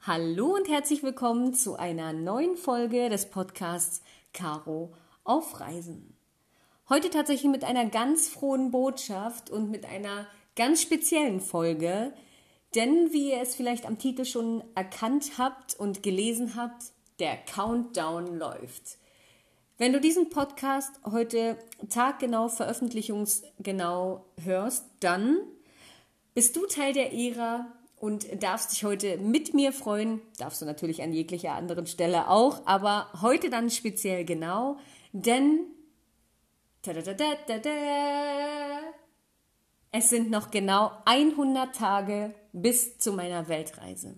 Hallo und herzlich willkommen zu einer neuen Folge des Podcasts Caro auf Reisen. Heute tatsächlich mit einer ganz frohen Botschaft und mit einer ganz speziellen Folge, denn wie ihr es vielleicht am Titel schon erkannt habt und gelesen habt, der Countdown läuft. Wenn du diesen Podcast heute taggenau, veröffentlichungsgenau hörst, dann bist du Teil der Ära und darfst dich heute mit mir freuen. Darfst du natürlich an jeglicher anderen Stelle auch, aber heute dann speziell genau, denn es sind noch genau 100 Tage bis zu meiner Weltreise.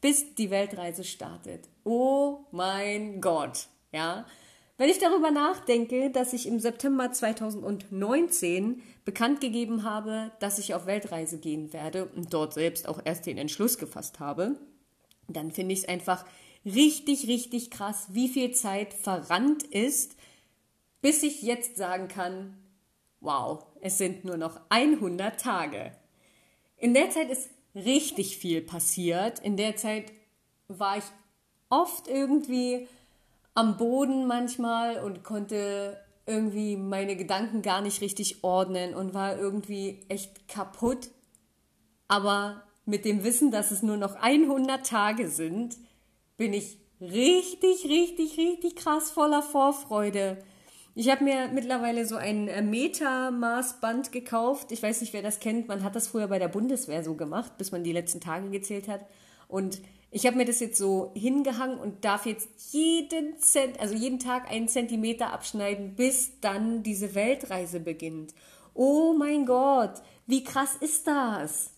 Bis die Weltreise startet. Oh mein Gott, ja. Wenn ich darüber nachdenke, dass ich im September 2019 bekannt gegeben habe, dass ich auf Weltreise gehen werde und dort selbst auch erst den Entschluss gefasst habe, dann finde ich es einfach richtig, richtig krass, wie viel Zeit verrannt ist, bis ich jetzt sagen kann, wow, es sind nur noch 100 Tage. In der Zeit ist richtig viel passiert. In der Zeit war ich oft irgendwie am Boden manchmal und konnte irgendwie meine Gedanken gar nicht richtig ordnen und war irgendwie echt kaputt. Aber mit dem Wissen, dass es nur noch 100 Tage sind, bin ich richtig, richtig, richtig krass voller Vorfreude. Ich habe mir mittlerweile so ein äh, Metamaßband gekauft. Ich weiß nicht, wer das kennt. Man hat das früher bei der Bundeswehr so gemacht, bis man die letzten Tage gezählt hat. Und ich habe mir das jetzt so hingehangen und darf jetzt jeden Cent, also jeden Tag einen Zentimeter abschneiden, bis dann diese Weltreise beginnt. Oh mein Gott, wie krass ist das?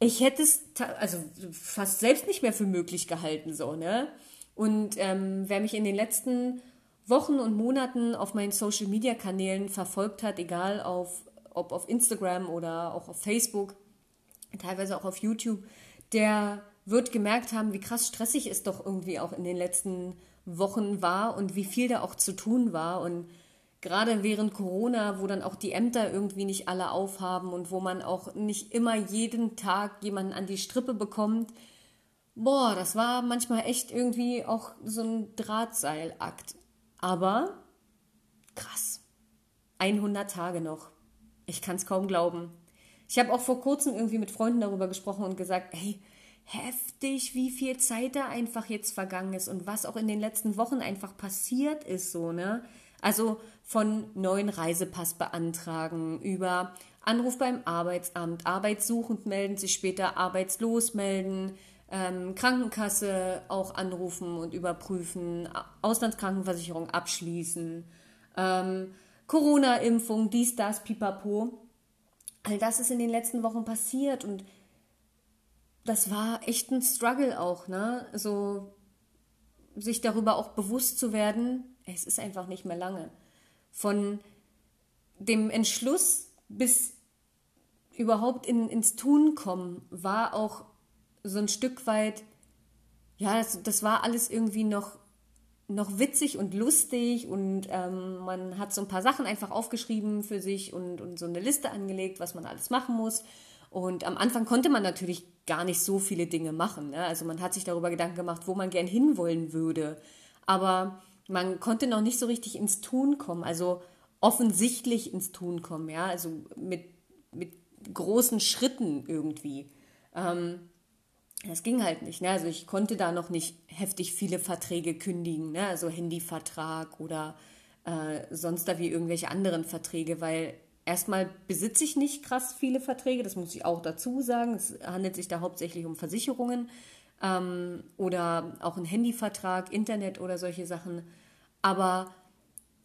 Ich hätte es also fast selbst nicht mehr für möglich gehalten, so, ne? Und ähm, wer mich in den letzten Wochen und Monaten auf meinen Social Media Kanälen verfolgt hat, egal auf, ob auf Instagram oder auch auf Facebook, teilweise auch auf YouTube, der wird gemerkt haben, wie krass stressig es doch irgendwie auch in den letzten Wochen war und wie viel da auch zu tun war. Und gerade während Corona, wo dann auch die Ämter irgendwie nicht alle aufhaben und wo man auch nicht immer jeden Tag jemanden an die Strippe bekommt, boah, das war manchmal echt irgendwie auch so ein Drahtseilakt. Aber krass. 100 Tage noch. Ich kann es kaum glauben. Ich habe auch vor kurzem irgendwie mit Freunden darüber gesprochen und gesagt, hey, heftig, wie viel Zeit da einfach jetzt vergangen ist und was auch in den letzten Wochen einfach passiert ist, so, ne? Also von neuen Reisepass beantragen, über Anruf beim Arbeitsamt, arbeitssuchend melden, sich später arbeitslos melden, ähm, Krankenkasse auch anrufen und überprüfen, Auslandskrankenversicherung abschließen, ähm, Corona-Impfung, dies, das, pipapo. All das ist in den letzten Wochen passiert und das war echt ein Struggle auch, ne? So sich darüber auch bewusst zu werden, es ist einfach nicht mehr lange. Von dem Entschluss bis überhaupt in, ins Tun kommen, war auch so ein Stück weit, ja, das, das war alles irgendwie noch, noch witzig und lustig und ähm, man hat so ein paar Sachen einfach aufgeschrieben für sich und, und so eine Liste angelegt, was man alles machen muss. Und am Anfang konnte man natürlich gar nicht so viele Dinge machen. Ne? Also man hat sich darüber Gedanken gemacht, wo man gern hinwollen würde. Aber man konnte noch nicht so richtig ins Tun kommen, also offensichtlich ins Tun kommen, ja, also mit, mit großen Schritten irgendwie. Ähm, das ging halt nicht. Ne? Also ich konnte da noch nicht heftig viele Verträge kündigen, ne? also Handyvertrag oder äh, sonst da wie irgendwelche anderen Verträge, weil Erstmal besitze ich nicht krass viele Verträge, das muss ich auch dazu sagen. Es handelt sich da hauptsächlich um Versicherungen ähm, oder auch einen Handyvertrag, Internet oder solche Sachen. Aber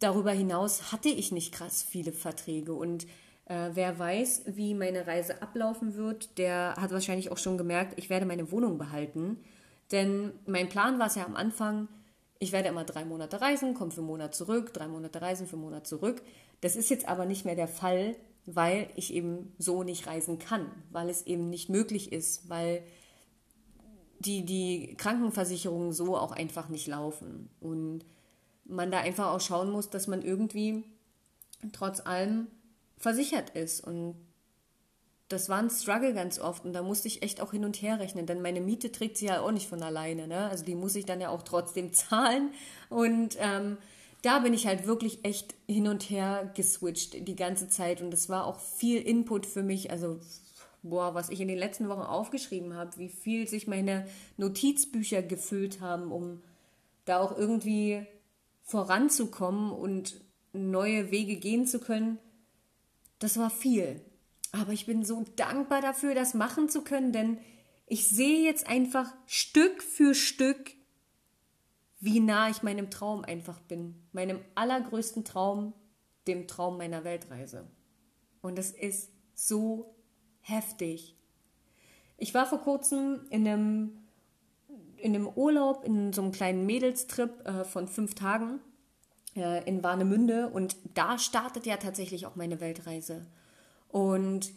darüber hinaus hatte ich nicht krass viele Verträge. Und äh, wer weiß, wie meine Reise ablaufen wird, der hat wahrscheinlich auch schon gemerkt, ich werde meine Wohnung behalten. Denn mein Plan war es ja am Anfang, ich werde immer drei Monate reisen, komme für einen Monat zurück, drei Monate reisen, für einen Monat zurück. Das ist jetzt aber nicht mehr der Fall, weil ich eben so nicht reisen kann, weil es eben nicht möglich ist, weil die, die Krankenversicherungen so auch einfach nicht laufen. Und man da einfach auch schauen muss, dass man irgendwie trotz allem versichert ist. Und das war ein Struggle ganz oft und da musste ich echt auch hin und her rechnen, denn meine Miete trägt sie ja auch nicht von alleine. Ne? Also die muss ich dann ja auch trotzdem zahlen. Und ähm, da bin ich halt wirklich echt hin und her geswitcht die ganze Zeit und das war auch viel Input für mich. Also boah, was ich in den letzten Wochen aufgeschrieben habe, wie viel sich meine Notizbücher gefüllt haben, um da auch irgendwie voranzukommen und neue Wege gehen zu können, das war viel. Aber ich bin so dankbar dafür, das machen zu können, denn ich sehe jetzt einfach Stück für Stück, wie nah ich meinem Traum einfach bin. Meinem allergrößten Traum, dem Traum meiner Weltreise. Und es ist so heftig. Ich war vor kurzem in einem, in einem Urlaub, in so einem kleinen Mädelstrip äh, von fünf Tagen äh, in Warnemünde und da startet ja tatsächlich auch meine Weltreise. Und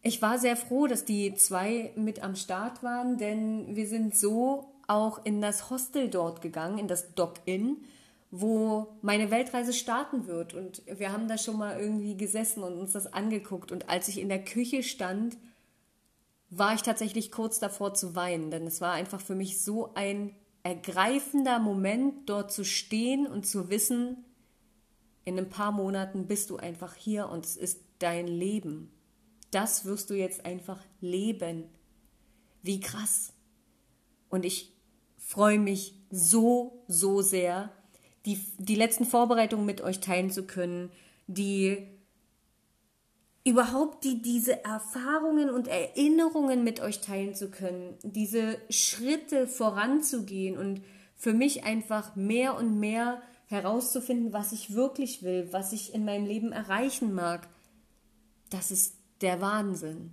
ich war sehr froh, dass die zwei mit am Start waren, denn wir sind so auch in das Hostel dort gegangen, in das Dock-In, wo meine Weltreise starten wird. Und wir haben da schon mal irgendwie gesessen und uns das angeguckt. Und als ich in der Küche stand, war ich tatsächlich kurz davor zu weinen, denn es war einfach für mich so ein ergreifender Moment, dort zu stehen und zu wissen, in ein paar Monaten bist du einfach hier und es ist dein Leben. Das wirst du jetzt einfach leben. Wie krass. Und ich freue mich so, so sehr, die, die letzten Vorbereitungen mit euch teilen zu können, die überhaupt die, diese Erfahrungen und Erinnerungen mit euch teilen zu können, diese Schritte voranzugehen und für mich einfach mehr und mehr herauszufinden, was ich wirklich will, was ich in meinem Leben erreichen mag. Das ist der Wahnsinn.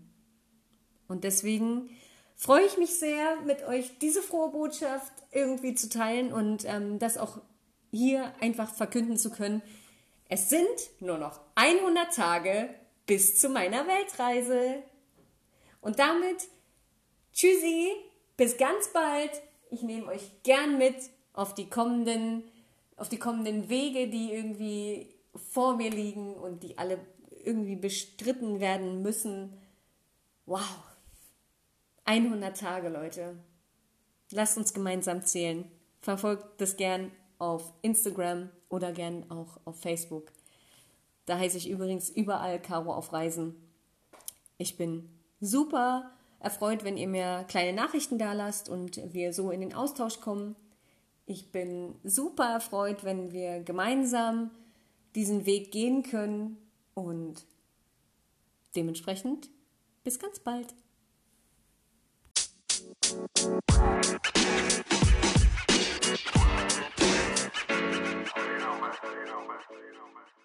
Und deswegen freue ich mich sehr, mit euch diese frohe Botschaft irgendwie zu teilen und ähm, das auch hier einfach verkünden zu können. Es sind nur noch 100 Tage bis zu meiner Weltreise. Und damit, tschüssi, bis ganz bald. Ich nehme euch gern mit auf die kommenden, auf die kommenden Wege, die irgendwie vor mir liegen und die alle irgendwie bestritten werden müssen. Wow. 100 Tage, Leute. Lasst uns gemeinsam zählen. Verfolgt das gern auf Instagram oder gern auch auf Facebook. Da heiße ich übrigens überall Caro auf Reisen. Ich bin super erfreut, wenn ihr mir kleine Nachrichten da lasst und wir so in den Austausch kommen. Ich bin super erfreut, wenn wir gemeinsam diesen Weg gehen können und dementsprechend bis ganz bald. you know, man.